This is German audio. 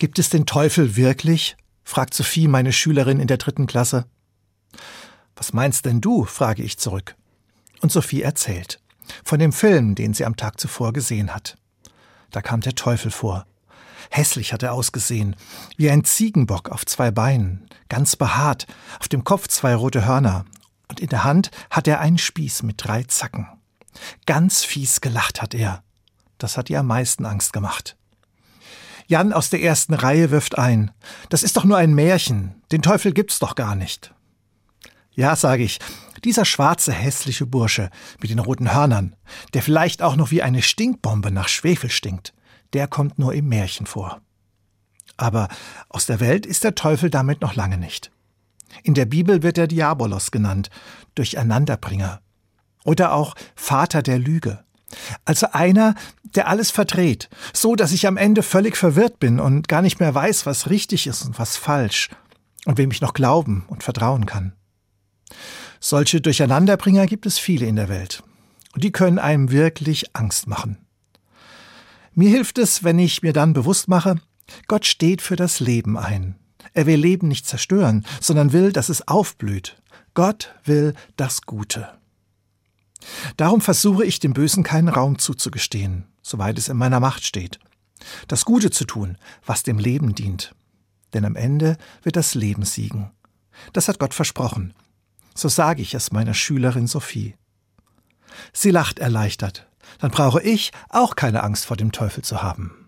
Gibt es den Teufel wirklich? fragt Sophie, meine Schülerin in der dritten Klasse. Was meinst denn du? frage ich zurück. Und Sophie erzählt. Von dem Film, den sie am Tag zuvor gesehen hat. Da kam der Teufel vor. Hässlich hat er ausgesehen, wie ein Ziegenbock auf zwei Beinen, ganz behaart, auf dem Kopf zwei rote Hörner, und in der Hand hat er einen Spieß mit drei Zacken. Ganz fies gelacht hat er. Das hat ihr am meisten Angst gemacht. Jan aus der ersten Reihe wirft ein. Das ist doch nur ein Märchen. Den Teufel gibt's doch gar nicht. Ja, sage ich, dieser schwarze, hässliche Bursche mit den roten Hörnern, der vielleicht auch noch wie eine Stinkbombe nach Schwefel stinkt, der kommt nur im Märchen vor. Aber aus der Welt ist der Teufel damit noch lange nicht. In der Bibel wird er Diabolos genannt, Durcheinanderbringer. Oder auch Vater der Lüge. Also einer, der alles verdreht, so dass ich am Ende völlig verwirrt bin und gar nicht mehr weiß, was richtig ist und was falsch und wem ich noch glauben und vertrauen kann. Solche Durcheinanderbringer gibt es viele in der Welt. Und die können einem wirklich Angst machen. Mir hilft es, wenn ich mir dann bewusst mache, Gott steht für das Leben ein. Er will Leben nicht zerstören, sondern will, dass es aufblüht. Gott will das Gute. Darum versuche ich dem Bösen keinen Raum zuzugestehen, soweit es in meiner Macht steht. Das Gute zu tun, was dem Leben dient. Denn am Ende wird das Leben siegen. Das hat Gott versprochen. So sage ich es meiner Schülerin Sophie. Sie lacht erleichtert. Dann brauche ich auch keine Angst vor dem Teufel zu haben.